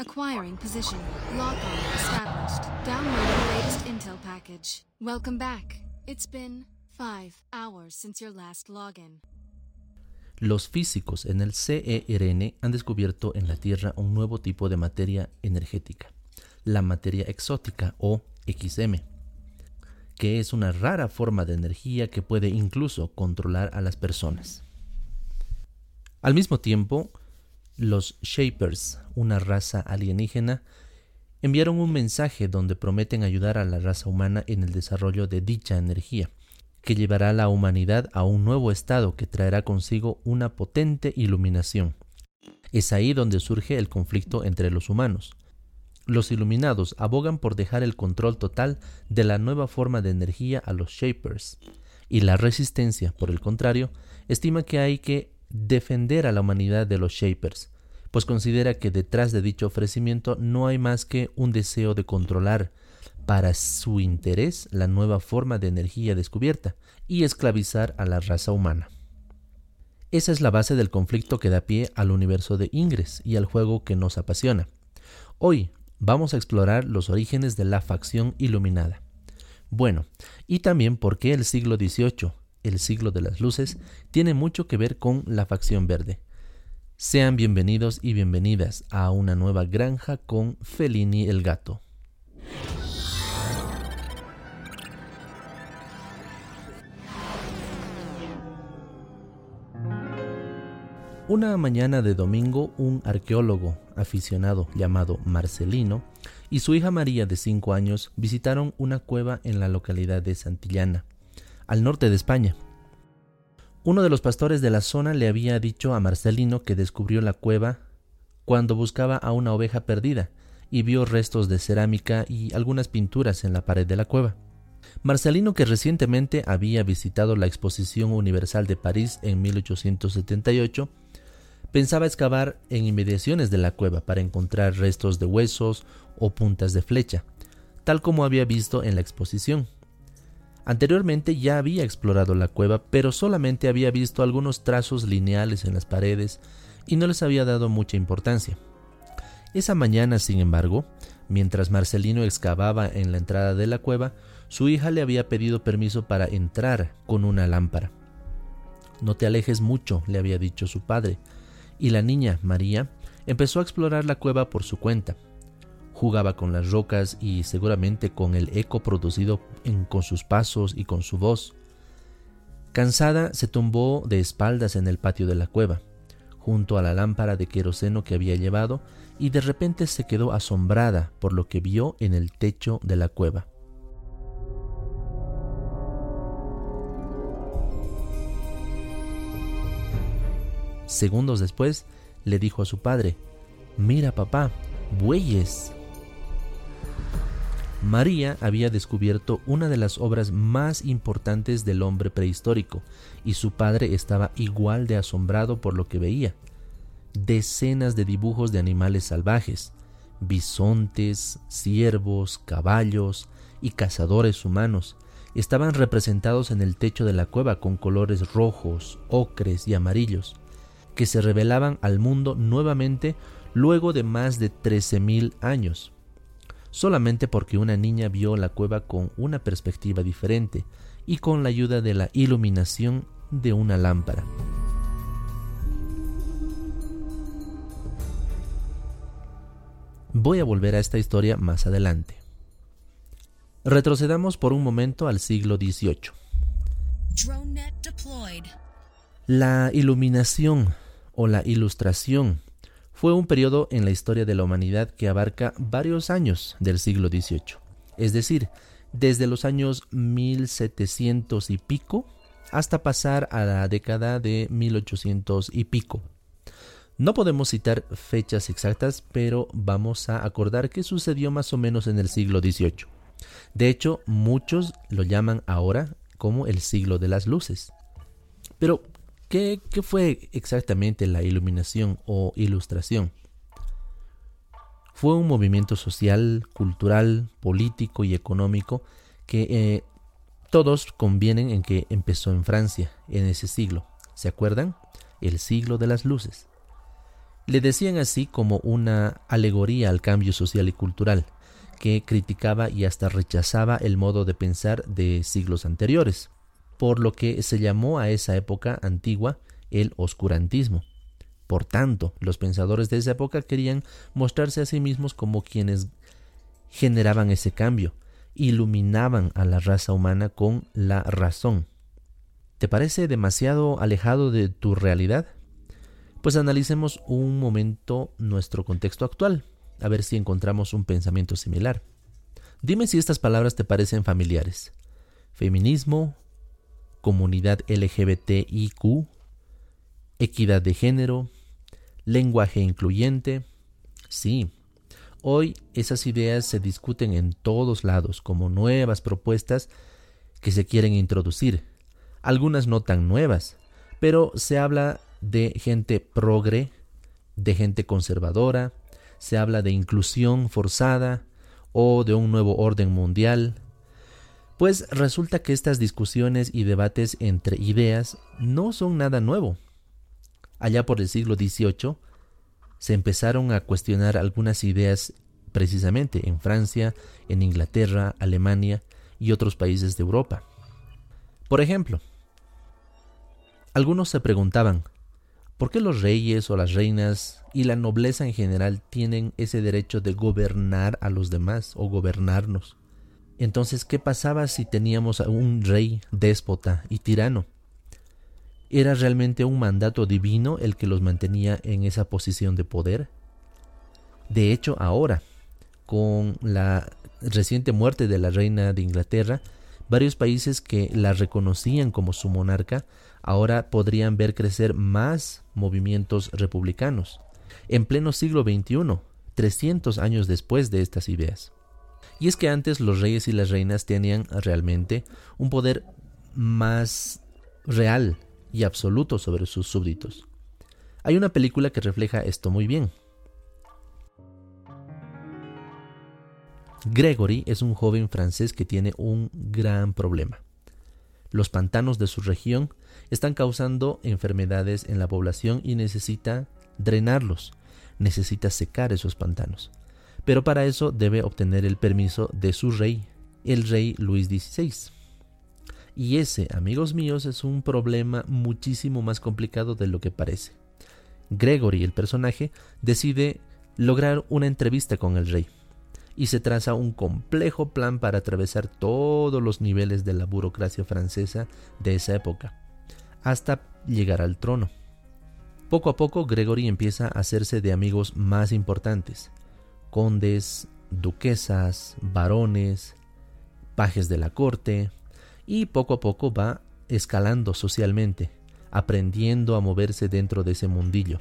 Acquiring position. Lock on established. Downloading latest intel package. Welcome back. It's been five hours since your last login. Los físicos en el CERN han descubierto en la Tierra un nuevo tipo de materia energética, la materia exótica o XM, que es una rara forma de energía que puede incluso controlar a las personas. Al mismo tiempo, los Shapers, una raza alienígena, enviaron un mensaje donde prometen ayudar a la raza humana en el desarrollo de dicha energía, que llevará a la humanidad a un nuevo estado que traerá consigo una potente iluminación. Es ahí donde surge el conflicto entre los humanos. Los iluminados abogan por dejar el control total de la nueva forma de energía a los Shapers, y la resistencia, por el contrario, estima que hay que defender a la humanidad de los Shapers, pues considera que detrás de dicho ofrecimiento no hay más que un deseo de controlar para su interés la nueva forma de energía descubierta y esclavizar a la raza humana. Esa es la base del conflicto que da pie al universo de Ingres y al juego que nos apasiona. Hoy vamos a explorar los orígenes de la facción iluminada. Bueno, y también por qué el siglo XVIII, el siglo de las luces, tiene mucho que ver con la facción verde. Sean bienvenidos y bienvenidas a una nueva granja con Felini el gato. Una mañana de domingo, un arqueólogo aficionado llamado Marcelino y su hija María de cinco años visitaron una cueva en la localidad de Santillana, al norte de España. Uno de los pastores de la zona le había dicho a Marcelino que descubrió la cueva cuando buscaba a una oveja perdida y vio restos de cerámica y algunas pinturas en la pared de la cueva. Marcelino, que recientemente había visitado la Exposición Universal de París en 1878, pensaba excavar en inmediaciones de la cueva para encontrar restos de huesos o puntas de flecha, tal como había visto en la exposición. Anteriormente ya había explorado la cueva, pero solamente había visto algunos trazos lineales en las paredes y no les había dado mucha importancia. Esa mañana, sin embargo, mientras Marcelino excavaba en la entrada de la cueva, su hija le había pedido permiso para entrar con una lámpara. No te alejes mucho, le había dicho su padre, y la niña, María, empezó a explorar la cueva por su cuenta jugaba con las rocas y seguramente con el eco producido con sus pasos y con su voz. Cansada, se tumbó de espaldas en el patio de la cueva, junto a la lámpara de queroseno que había llevado, y de repente se quedó asombrada por lo que vio en el techo de la cueva. Segundos después, le dijo a su padre, Mira papá, bueyes. María había descubierto una de las obras más importantes del hombre prehistórico, y su padre estaba igual de asombrado por lo que veía. Decenas de dibujos de animales salvajes, bisontes, ciervos, caballos y cazadores humanos, estaban representados en el techo de la cueva con colores rojos, ocres y amarillos, que se revelaban al mundo nuevamente luego de más de 13.000 años solamente porque una niña vio la cueva con una perspectiva diferente y con la ayuda de la iluminación de una lámpara. Voy a volver a esta historia más adelante. Retrocedamos por un momento al siglo XVIII. La iluminación o la ilustración fue un periodo en la historia de la humanidad que abarca varios años del siglo XVIII, es decir, desde los años 1700 y pico hasta pasar a la década de 1800 y pico. No podemos citar fechas exactas, pero vamos a acordar que sucedió más o menos en el siglo XVIII. De hecho, muchos lo llaman ahora como el siglo de las luces. Pero, ¿Qué, fue exactamente la iluminación o ilustración? Fue un movimiento social, cultural, político y económico que eh, todos convienen en que empezó en Francia en ese siglo. ¿Se acuerdan? El siglo de las luces. Le decían así como una alegoría al cambio social y cultural, que criticaba y hasta rechazaba el modo de pensar de siglos anteriores, por lo que se llamó a esa época antigua el oscurantismo. Por tanto, los pensadores de esa época querían mostrarse a sí mismos como quienes generaban ese cambio, iluminaban a la raza humana con la razón. ¿Te parece demasiado alejado de tu realidad? Pues analicemos un momento nuestro contexto actual, a ver si encontramos un pensamiento similar. Dime si estas palabras te parecen familiares. Feminismo, comunidad LGBTIQ, equidad de género, lenguaje incluyente. Sí, hoy esas ideas se discuten en todos lados como nuevas propuestas que se quieren introducir. Algunas no tan nuevas, pero se habla de gente progre, de gente conservadora, se habla de inclusión forzada o de un nuevo orden mundial. Pues resulta que estas discusiones y debates entre ideas no son nada nuevo. Allá por el siglo XVIII se empezaron a cuestionar algunas ideas precisamente en Francia, en Inglaterra, Alemania y otros países de Europa. Por ejemplo, algunos se preguntaban, ¿por qué los reyes o las reinas y la nobleza en general tienen ese derecho de gobernar a los demás o gobernarnos? Entonces, ¿qué pasaba si teníamos a un rey déspota y tirano? ¿Era realmente un mandato divino el que los mantenía en esa posición de poder? De hecho, ahora, con la reciente muerte de la reina de Inglaterra, varios países que la reconocían como su monarca ahora podrían ver crecer más movimientos republicanos. En pleno siglo XXI, 300 años después de estas ideas. Y es que antes los reyes y las reinas tenían realmente un poder más real y absoluto sobre sus súbditos. Hay una película que refleja esto muy bien. Gregory es un joven francés que tiene un gran problema. Los pantanos de su región están causando enfermedades en la población y necesita drenarlos, necesita secar esos pantanos pero para eso debe obtener el permiso de su rey, el rey Luis XVI. Y ese, amigos míos, es un problema muchísimo más complicado de lo que parece. Gregory, el personaje, decide lograr una entrevista con el rey y se traza un complejo plan para atravesar todos los niveles de la burocracia francesa de esa época, hasta llegar al trono. Poco a poco Gregory empieza a hacerse de amigos más importantes, condes, duquesas, varones, pajes de la corte, y poco a poco va escalando socialmente, aprendiendo a moverse dentro de ese mundillo.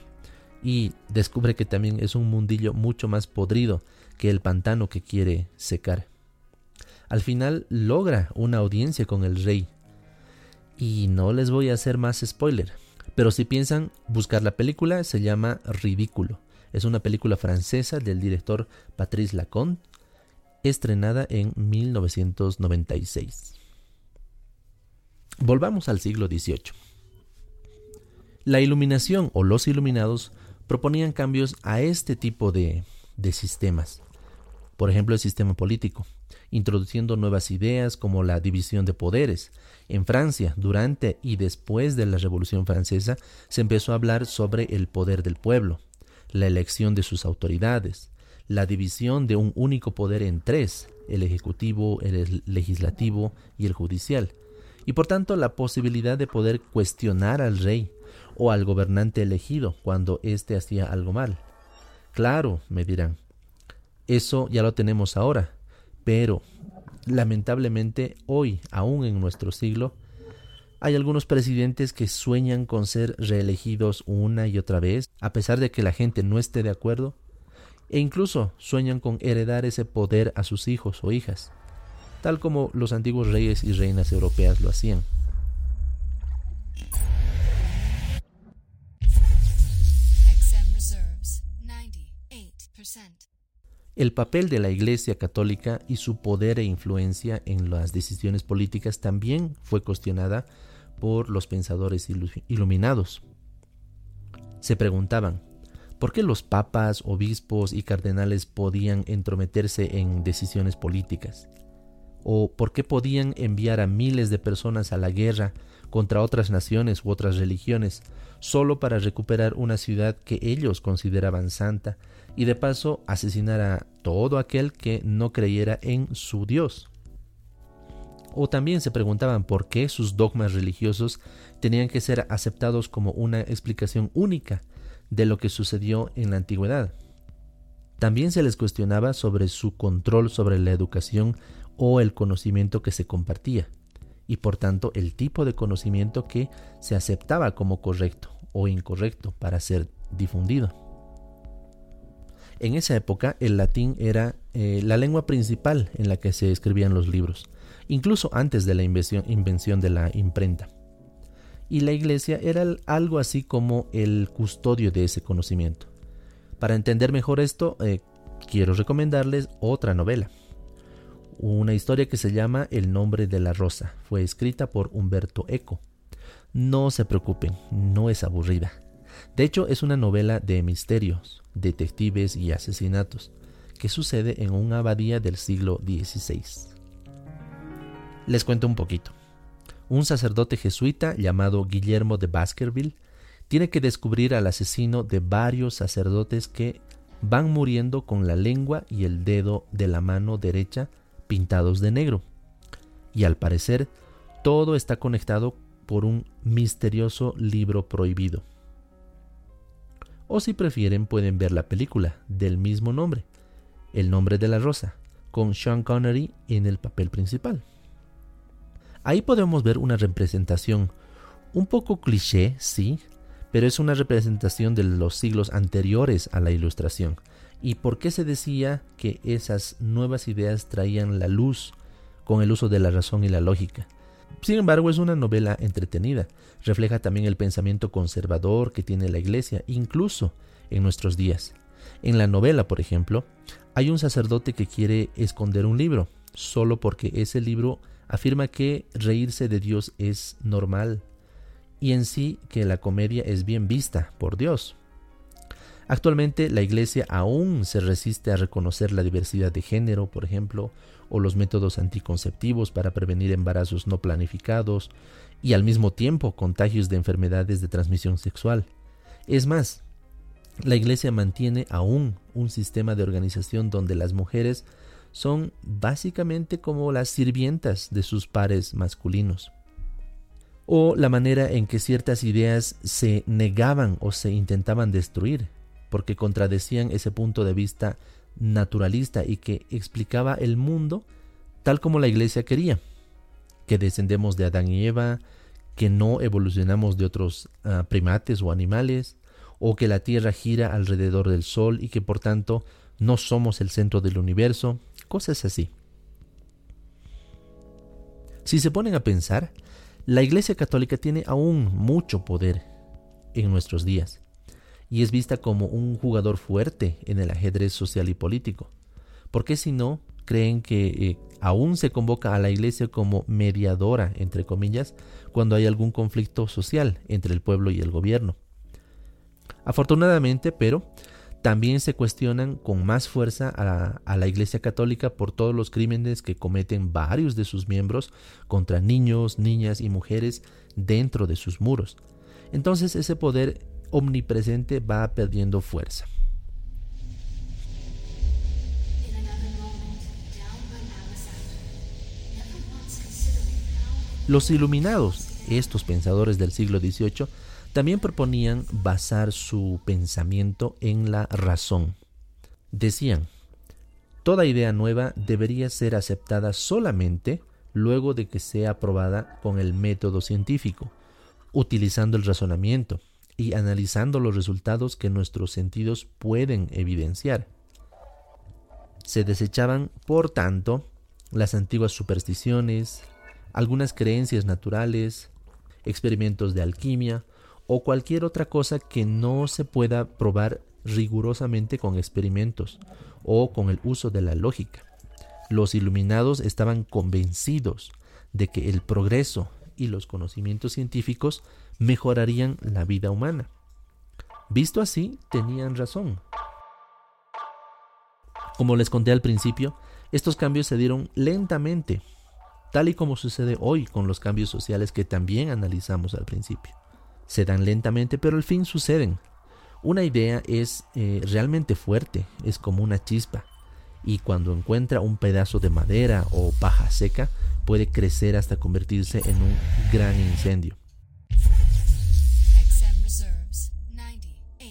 Y descubre que también es un mundillo mucho más podrido que el pantano que quiere secar. Al final logra una audiencia con el rey. Y no les voy a hacer más spoiler, pero si piensan buscar la película se llama Ridículo. Es una película francesa del director Patrice Lacombe, estrenada en 1996. Volvamos al siglo XVIII. La iluminación o los iluminados proponían cambios a este tipo de, de sistemas. Por ejemplo, el sistema político, introduciendo nuevas ideas como la división de poderes. En Francia, durante y después de la Revolución Francesa, se empezó a hablar sobre el poder del pueblo, la elección de sus autoridades, la división de un único poder en tres, el ejecutivo, el legislativo y el judicial, y por tanto la posibilidad de poder cuestionar al rey o al gobernante elegido cuando éste hacía algo mal. Claro, me dirán, eso ya lo tenemos ahora, pero lamentablemente hoy, aún en nuestro siglo, hay algunos presidentes que sueñan con ser reelegidos una y otra vez, a pesar de que la gente no esté de acuerdo, e incluso sueñan con heredar ese poder a sus hijos o hijas, tal como los antiguos reyes y reinas europeas lo hacían. El papel de la Iglesia Católica y su poder e influencia en las decisiones políticas también fue cuestionada por los pensadores iluminados. Se preguntaban, ¿Por qué los papas, obispos y cardenales podían entrometerse en decisiones políticas? ¿O por qué podían enviar a miles de personas a la guerra contra otras naciones u otras religiones solo para recuperar una ciudad que ellos consideraban santa y de paso asesinar a todo aquel que no creyera en su Dios? O también se preguntaban por qué sus dogmas religiosos tenían que ser aceptados como una explicación única de lo que sucedió en la antigüedad. También se les cuestionaba sobre su control sobre la educación o el conocimiento que se compartía, y por tanto el tipo de conocimiento que se aceptaba como correcto o incorrecto para ser difundido. En esa época el latín era eh, la lengua principal en la que se escribían los libros, incluso antes de la invención de la imprenta. Y la iglesia era algo así como el custodio de ese conocimiento. Para entender mejor esto, eh, quiero recomendarles otra novela. Una historia que se llama El nombre de la rosa. Fue escrita por Humberto Eco. No se preocupen, no es aburrida. De hecho, es una novela de misterios, detectives y asesinatos, que sucede en una abadía del siglo XVI. Les cuento un poquito. Un sacerdote jesuita llamado Guillermo de Baskerville tiene que descubrir al asesino de varios sacerdotes que van muriendo con la lengua y el dedo de la mano derecha pintados de negro. Y al parecer, todo está conectado por un misterioso libro prohibido. O si prefieren pueden ver la película del mismo nombre, El nombre de la rosa, con Sean Connery en el papel principal. Ahí podemos ver una representación un poco cliché, sí, pero es una representación de los siglos anteriores a la Ilustración. ¿Y por qué se decía que esas nuevas ideas traían la luz con el uso de la razón y la lógica? Sin embargo, es una novela entretenida. Refleja también el pensamiento conservador que tiene la Iglesia, incluso en nuestros días. En la novela, por ejemplo, hay un sacerdote que quiere esconder un libro, solo porque ese libro afirma que reírse de Dios es normal y en sí que la comedia es bien vista por Dios. Actualmente la Iglesia aún se resiste a reconocer la diversidad de género, por ejemplo, o los métodos anticonceptivos para prevenir embarazos no planificados y al mismo tiempo contagios de enfermedades de transmisión sexual. Es más, la Iglesia mantiene aún un sistema de organización donde las mujeres son básicamente como las sirvientas de sus pares masculinos. O la manera en que ciertas ideas se negaban o se intentaban destruir, porque contradecían ese punto de vista naturalista y que explicaba el mundo tal como la iglesia quería, que descendemos de Adán y Eva, que no evolucionamos de otros ah, primates o animales, o que la Tierra gira alrededor del Sol y que por tanto no somos el centro del universo, cosas así. Si se ponen a pensar, la Iglesia Católica tiene aún mucho poder en nuestros días y es vista como un jugador fuerte en el ajedrez social y político. porque si no creen que eh, aún se convoca a la Iglesia como mediadora, entre comillas, cuando hay algún conflicto social entre el pueblo y el gobierno? Afortunadamente, pero también se cuestionan con más fuerza a la, Iglesia Católica por todos los crímenes que cometen varios de sus miembros contra niños, niñas y mujeres dentro de sus muros. Entonces ese poder omnipresente va perdiendo fuerza. Los iluminados, estos pensadores del siglo XVIII, también proponían basar su pensamiento en la razón. Decían, toda idea nueva debería ser aceptada solamente luego de que sea aprobada con el método científico, utilizando el razonamiento y analizando los resultados que nuestros sentidos pueden evidenciar. Se desechaban, por tanto, las antiguas supersticiones, algunas creencias naturales, experimentos de alquimia o cualquier otra cosa que no se pueda probar rigurosamente con experimentos o con el uso de la lógica. Los iluminados estaban convencidos de que el progreso y los conocimientos científicos mejorarían la vida humana. Visto así, tenían razón. Como les conté al principio, estos cambios se dieron lentamente, tal y como sucede hoy con los cambios sociales que también analizamos al principio. Se dan lentamente, pero al fin suceden. Una idea es eh, realmente fuerte, es como una chispa, y cuando encuentra un pedazo de madera o paja seca, puede crecer hasta convertirse en un gran incendio.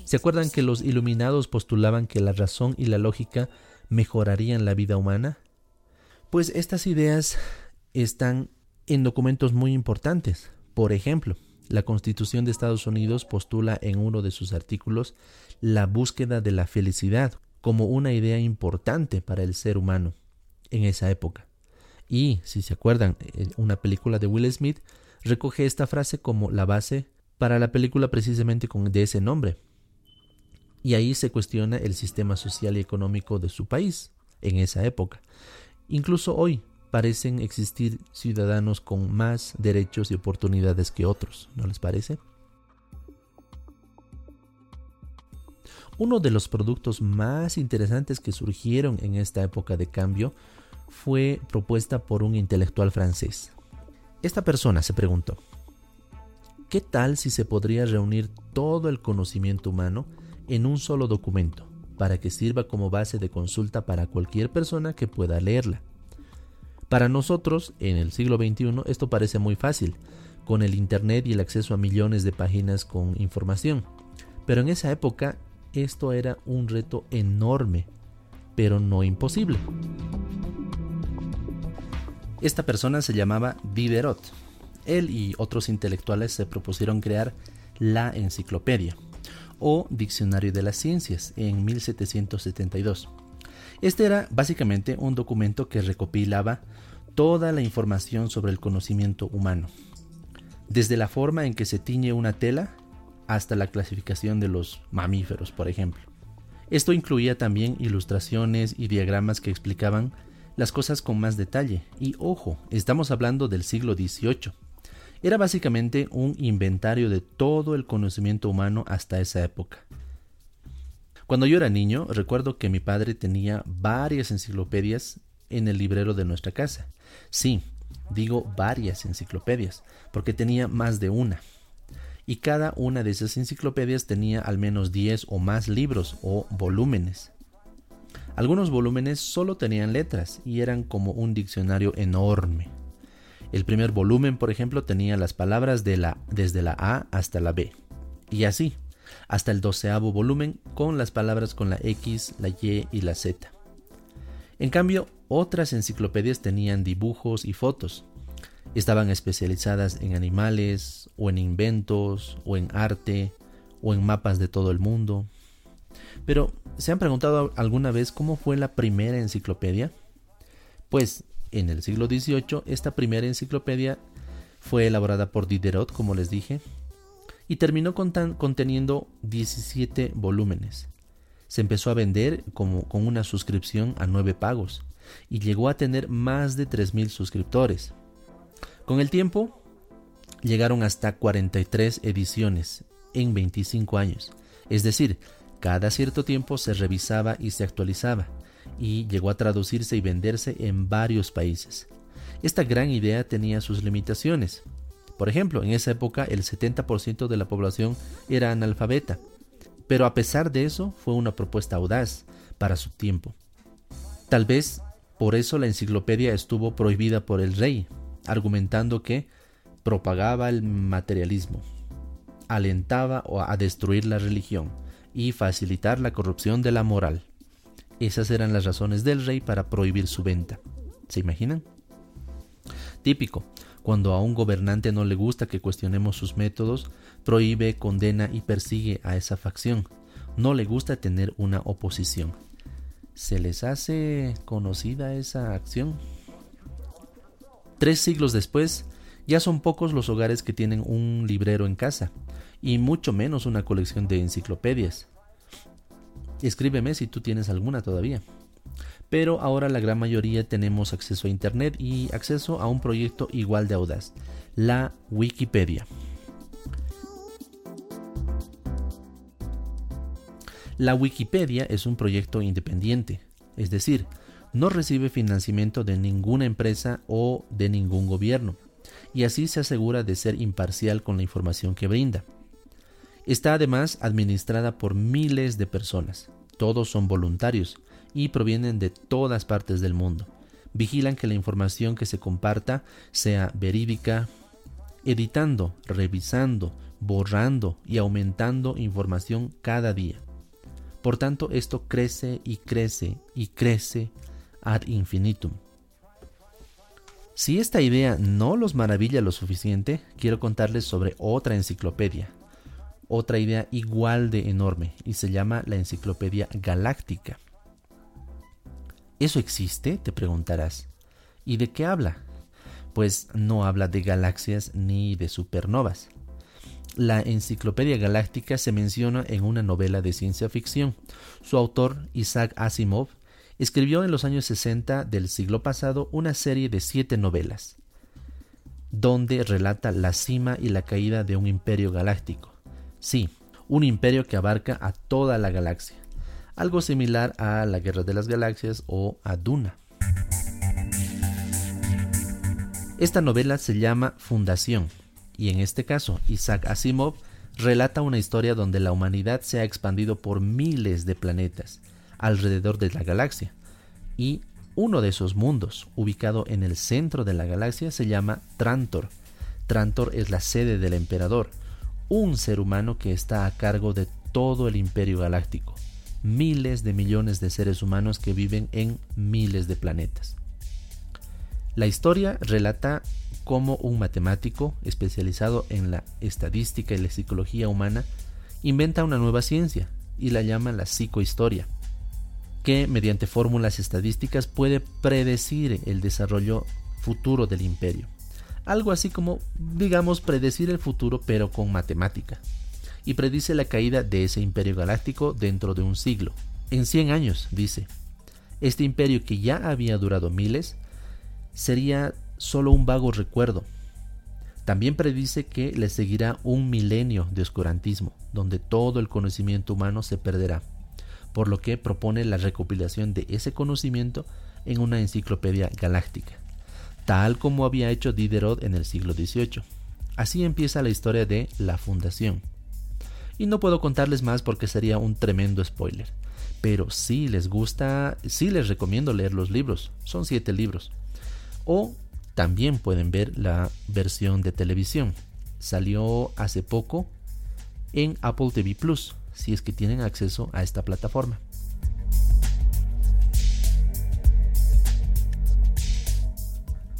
¿Se acuerdan que los iluminados postulaban que la razón y la lógica mejorarían la vida humana? Pues estas ideas están en documentos muy importantes. Por ejemplo, la Constitución de Estados Unidos postula en uno de sus artículos la búsqueda de la felicidad como una idea importante para el ser humano en esa época. Y, si se acuerdan, eh, una película de Will Smith recoge esta frase como la base para la película precisamente con de ese nombre. Y ahí se cuestiona el sistema social y económico de su país en esa época. Incluso hoy parecen existir ciudadanos con más derechos y oportunidades que otros, ¿no les parece? Uno de los productos más interesantes que surgieron en esta época de cambio fue propuesta por un intelectual francés. Esta persona se preguntó, ¿qué tal si se podría reunir todo el conocimiento humano en un solo documento para que sirva como base de consulta para cualquier persona que pueda leerla? Para nosotros, en el siglo XXI, esto parece muy fácil, con el Internet y el acceso a millones de páginas con información. Pero en esa época esto era un reto enorme, pero no imposible. Esta persona se llamaba Diderot. Él y otros intelectuales se propusieron crear la enciclopedia o Diccionario de las Ciencias en 1772. Este era básicamente un documento que recopilaba toda la información sobre el conocimiento humano, desde la forma en que se tiñe una tela hasta la clasificación de los mamíferos, por ejemplo. Esto incluía también ilustraciones y diagramas que explicaban las cosas con más detalle. Y ojo, estamos hablando del siglo XVIII. Era básicamente un inventario de todo el conocimiento humano hasta esa época. Cuando yo era niño, recuerdo que mi padre tenía varias enciclopedias en el librero de nuestra casa. Sí, digo varias enciclopedias, porque tenía más de una. Y cada una de esas enciclopedias tenía al menos 10 o más libros o volúmenes. Algunos volúmenes solo tenían letras y eran como un diccionario enorme. El primer volumen, por ejemplo, tenía las palabras de la, desde la A hasta la B. Y así, hasta el doceavo volumen con las palabras con la X, la Y y la Z. En cambio, otras enciclopedias tenían dibujos y fotos. Estaban especializadas en animales, o en inventos, o en arte, o en mapas de todo el mundo. Pero, ¿se han preguntado alguna vez cómo fue la primera enciclopedia? Pues, en el siglo XVIII, esta primera enciclopedia fue elaborada por Diderot, como les dije, y terminó conteniendo 17 volúmenes. Se empezó a vender como, con una suscripción a nueve pagos y llegó a tener más de 3.000 suscriptores. Con el tiempo, llegaron hasta 43 ediciones en 25 años, es decir, cada cierto tiempo se revisaba y se actualizaba, y llegó a traducirse y venderse en varios países. Esta gran idea tenía sus limitaciones. Por ejemplo, en esa época el 70% de la población era analfabeta, pero a pesar de eso fue una propuesta audaz para su tiempo. Tal vez por eso la enciclopedia estuvo prohibida por el rey, argumentando que propagaba el materialismo, alentaba a destruir la religión, y facilitar la corrupción de la moral. Esas eran las razones del rey para prohibir su venta. ¿Se imaginan? Típico, cuando a un gobernante no le gusta que cuestionemos sus métodos, prohíbe, condena y persigue a esa facción. No le gusta tener una oposición. ¿Se les hace conocida esa acción? Tres siglos después, ya son pocos los hogares que tienen un librero en casa, y mucho menos una colección de enciclopedias. Escríbeme si tú tienes alguna todavía. Pero ahora la gran mayoría tenemos acceso a Internet y acceso a un proyecto igual de audaz, la Wikipedia. La Wikipedia es un proyecto independiente, es decir, no recibe financiamiento de ninguna empresa o de ningún gobierno, y así se asegura de ser imparcial con la información que brinda. Está además administrada por miles de personas, todos son voluntarios y provienen de todas partes del mundo. Vigilan que la información que se comparta sea verídica, editando, revisando, borrando y aumentando información cada día. Por tanto, esto crece y crece y crece ad infinitum. Si esta idea no los maravilla lo suficiente, quiero contarles sobre otra enciclopedia, otra idea igual de enorme, y se llama la Enciclopedia Galáctica. ¿Eso existe? te preguntarás. ¿Y de qué habla? Pues no habla de galaxias ni de supernovas. La Enciclopedia Galáctica se menciona en una novela de ciencia ficción. Su autor, Isaac Asimov, escribió en los años 60 del siglo pasado una serie de siete novelas, donde relata la cima y la caída de un imperio galáctico. Sí, un imperio que abarca a toda la galaxia, algo similar a la Guerra de las Galaxias o a Duna. Esta novela se llama Fundación y en este caso Isaac Asimov relata una historia donde la humanidad se ha expandido por miles de planetas alrededor de la galaxia y uno de esos mundos, ubicado en el centro de la galaxia, se llama Trantor. Trantor es la sede del emperador, un ser humano que está a cargo de todo el imperio galáctico, miles de millones de seres humanos que viven en miles de planetas. La historia relata cómo un matemático especializado en la estadística y la psicología humana inventa una nueva ciencia y la llama la psicohistoria, que mediante fórmulas estadísticas puede predecir el desarrollo futuro del imperio. Algo así como, digamos, predecir el futuro pero con matemática. Y predice la caída de ese imperio galáctico dentro de un siglo. En 100 años, dice. Este imperio que ya había durado miles, sería solo un vago recuerdo. También predice que le seguirá un milenio de oscurantismo, donde todo el conocimiento humano se perderá, por lo que propone la recopilación de ese conocimiento en una enciclopedia galáctica, tal como había hecho Diderot en el siglo XVIII. Así empieza la historia de la Fundación. Y no puedo contarles más porque sería un tremendo spoiler. Pero si les gusta, sí les recomiendo leer los libros. Son siete libros. O también pueden ver la versión de televisión. Salió hace poco en Apple TV Plus, si es que tienen acceso a esta plataforma.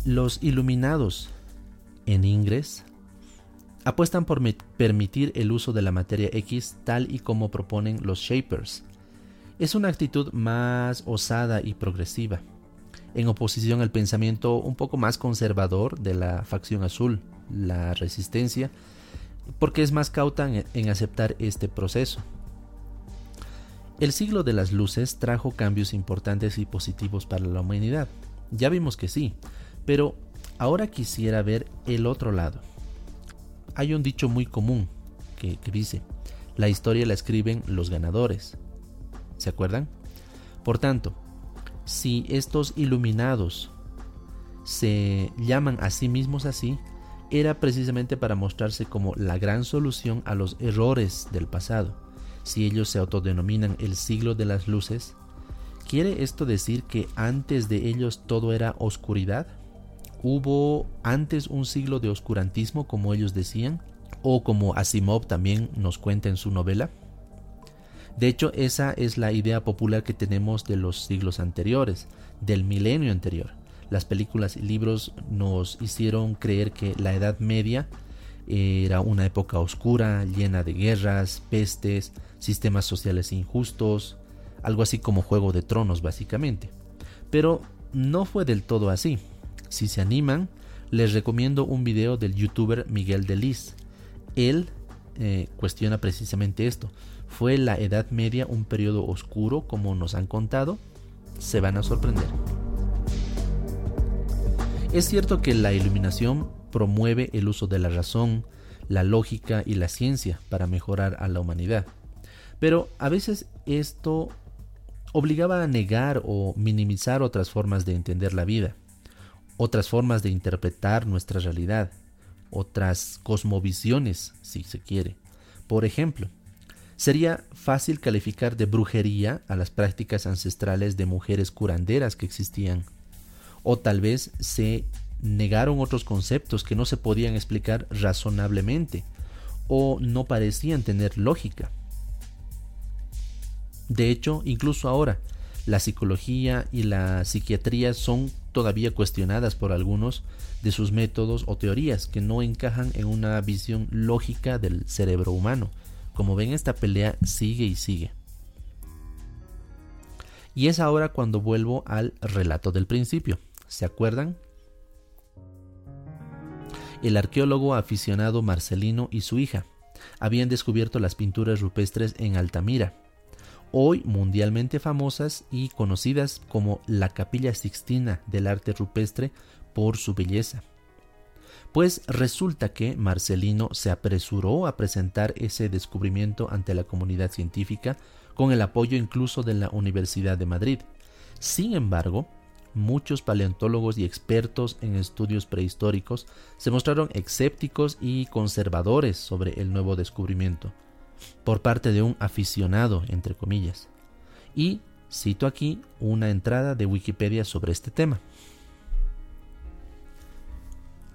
Los iluminados en inglés apuestan por permitir el uso de la materia X tal y como proponen los Shapers. Es una actitud más osada y progresiva en oposición al pensamiento un poco más conservador de la facción azul, la resistencia, porque es más cauta en, aceptar este proceso. El siglo de las luces trajo cambios importantes y positivos para la humanidad. Ya vimos que sí, pero ahora quisiera ver el otro lado. Hay un dicho muy común que, dice, la historia la escriben los ganadores. ¿Se acuerdan? Por tanto, si estos iluminados se llaman a sí mismos así, era precisamente para mostrarse como la gran solución a los errores del pasado. Si ellos se autodenominan el siglo de las luces, ¿quiere esto decir que antes de ellos todo era oscuridad? ¿Hubo antes un siglo de oscurantismo como ellos decían? ¿O como Asimov también nos cuenta en su novela? De hecho, esa es la idea popular que tenemos de los siglos anteriores, del milenio anterior. Las películas y libros nos hicieron creer que la Edad Media era una época oscura, llena de guerras, pestes, sistemas sociales injustos, algo así como Juego de Tronos básicamente. Pero no fue del todo así. Si se animan, les recomiendo un video del youtuber Miguel Delis. Él eh, cuestiona precisamente esto. ¿Fue la Edad Media un periodo oscuro como nos han contado? Se van a sorprender. Es cierto que la iluminación promueve el uso de la razón, la lógica y la ciencia para mejorar a la humanidad. Pero a veces esto obligaba a negar o minimizar otras formas de entender la vida, otras formas de interpretar nuestra realidad, otras cosmovisiones, si se quiere. Por ejemplo, sería fácil calificar de brujería a las prácticas ancestrales de mujeres curanderas que existían. O tal vez se negaron otros conceptos que no se podían explicar razonablemente o no parecían tener lógica. De hecho, incluso ahora, la psicología y la psiquiatría son todavía cuestionadas por algunos de sus métodos o teorías que no encajan en una visión lógica del cerebro humano. Como ven, esta pelea sigue y sigue. Y es ahora cuando vuelvo al relato del principio. ¿Se acuerdan? El arqueólogo aficionado Marcelino y su hija habían descubierto las pinturas rupestres en Altamira, hoy mundialmente famosas y conocidas como la Capilla Sixtina del arte rupestre por su belleza. Pues resulta que Marcelino se apresuró a presentar ese descubrimiento ante la comunidad científica con el apoyo incluso de la Universidad de Madrid. Sin embargo, muchos paleontólogos y expertos en estudios prehistóricos se mostraron escépticos y conservadores sobre el nuevo descubrimiento por parte de un aficionado, entre comillas. Y cito aquí una entrada de Wikipedia sobre este tema.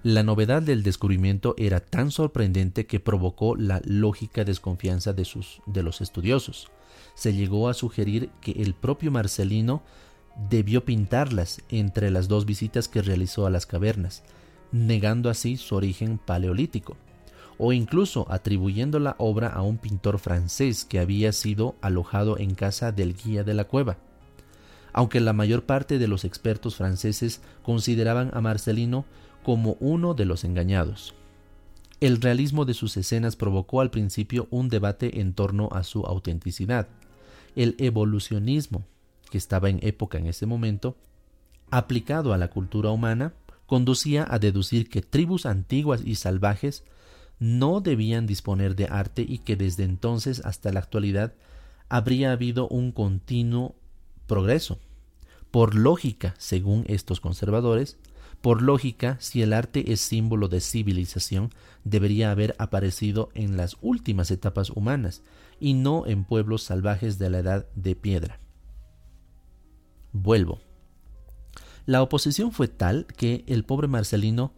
La novedad del descubrimiento era tan sorprendente que provocó la lógica desconfianza de, sus, de los estudiosos. Se llegó a sugerir que el propio Marcelino debió pintarlas entre las dos visitas que realizó a las cavernas, negando así su origen paleolítico o incluso atribuyendo la obra a un pintor francés que había sido alojado en casa del guía de la cueva. Aunque la mayor parte de los expertos franceses consideraban a Marcelino como uno de los engañados. El realismo de sus escenas provocó al principio un debate en torno a su autenticidad. El evolucionismo, que estaba en época en ese momento, aplicado a la cultura humana, conducía a deducir que tribus antiguas y salvajes no debían disponer de arte y que desde entonces hasta la actualidad habría habido un continuo progreso. Por lógica, según estos conservadores, por lógica, si el arte es símbolo de civilización, debería haber aparecido en las últimas etapas humanas y no en pueblos salvajes de la edad de piedra. Vuelvo. La oposición fue tal que el pobre Marcelino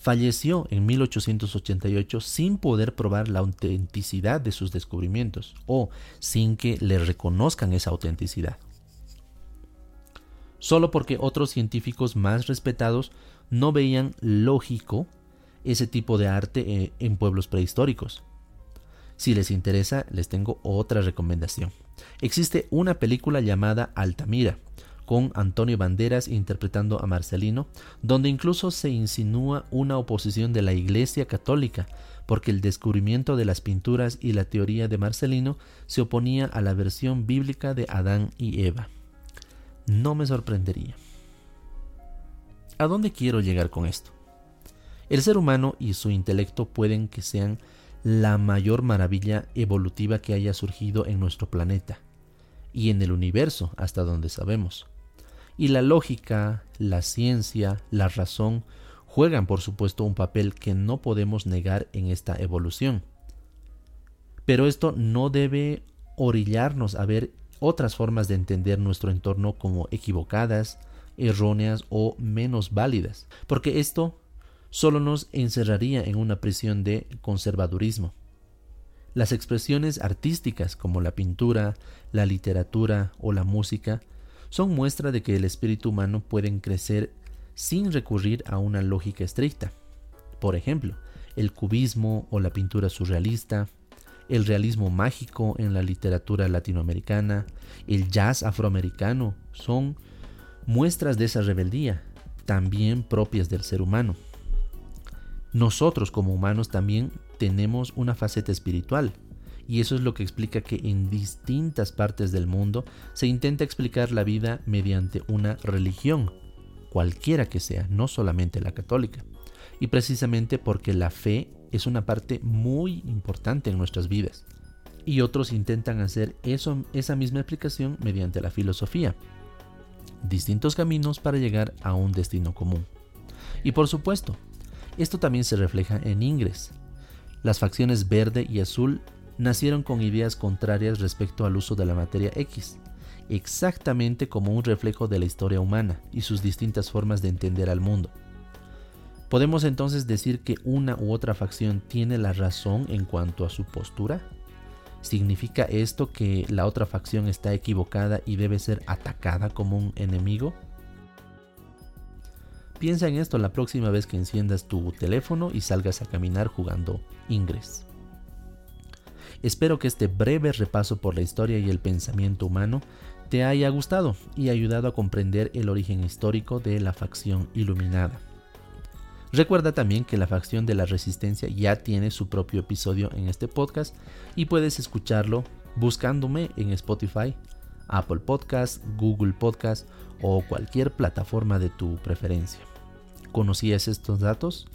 falleció en 1888 sin poder probar la autenticidad de sus descubrimientos o sin que le reconozcan esa autenticidad. Solo porque otros científicos más respetados no veían lógico ese tipo de arte eh, en pueblos prehistóricos. Si les interesa, les tengo otra recomendación. Existe una película llamada Altamira, con Antonio Banderas interpretando a Marcelino, donde incluso se insinúa una oposición de la Iglesia Católica, porque el descubrimiento de las pinturas y la teoría de Marcelino se oponía a la versión bíblica de Adán y Eva. No me sorprendería. ¿A dónde quiero llegar con esto? El ser humano y su intelecto pueden que sean la mayor maravilla evolutiva que haya surgido en nuestro planeta y en el universo hasta donde sabemos. Y la lógica, la ciencia, la razón juegan por supuesto un papel que no podemos negar en esta evolución. Pero esto no debe orillarnos a ver otras formas de entender nuestro entorno como equivocadas, erróneas o menos válidas, porque esto solo nos encerraría en una prisión de conservadurismo. Las expresiones artísticas como la pintura, la literatura o la música son muestra de que el espíritu humano puede crecer sin recurrir a una lógica estricta. Por ejemplo, el cubismo o la pintura surrealista, el realismo mágico en la literatura latinoamericana, el jazz afroamericano, son muestras de esa rebeldía, también propias del ser humano. Nosotros como humanos también tenemos una faceta espiritual, y eso es lo que explica que en distintas partes del mundo se intenta explicar la vida mediante una religión, cualquiera que sea, no solamente la católica. Y precisamente porque la fe es una parte muy importante en nuestras vidas. y otros intentan hacer eso, esa misma explicación mediante la filosofía. Distintos caminos para llegar a un destino común. Y por supuesto, esto también se refleja en Ingres. Las facciones verde y azul nacieron con ideas contrarias respecto al uso de la materia X, exactamente como un reflejo de la historia humana y sus distintas formas de entender al mundo. ¿Podemos entonces decir que una u otra facción tiene la razón en cuanto a su postura? ¿Significa esto que la otra facción está equivocada y debe ser atacada como un enemigo? Piensa en esto la próxima vez que enciendas tu teléfono y salgas a caminar jugando Ingress. Espero que este breve repaso por la historia y el pensamiento humano te haya gustado y ayudado a comprender el origen histórico de la facción iluminada. Recuerda también que la facción de la resistencia ya tiene su propio episodio en este podcast y puedes escucharlo buscándome en Spotify, Apple Podcast, Google Podcast o cualquier plataforma de tu preferencia. ¿Conocías estos datos?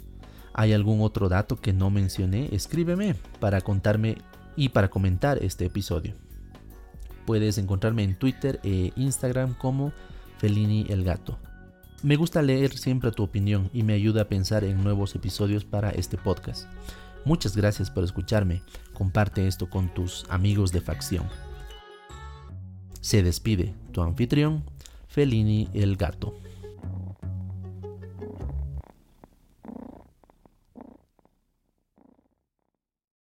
¿Hay algún otro dato que no mencioné? Escríbeme para contarme y para comentar este episodio. Puedes encontrarme en Twitter e Instagram como Felini el Gato. Me gusta leer siempre tu opinión y me ayuda a pensar en nuevos episodios para este podcast. Muchas gracias por escucharme. Comparte esto con tus amigos de facción. Se despide tu anfitrión, Felini el Gato.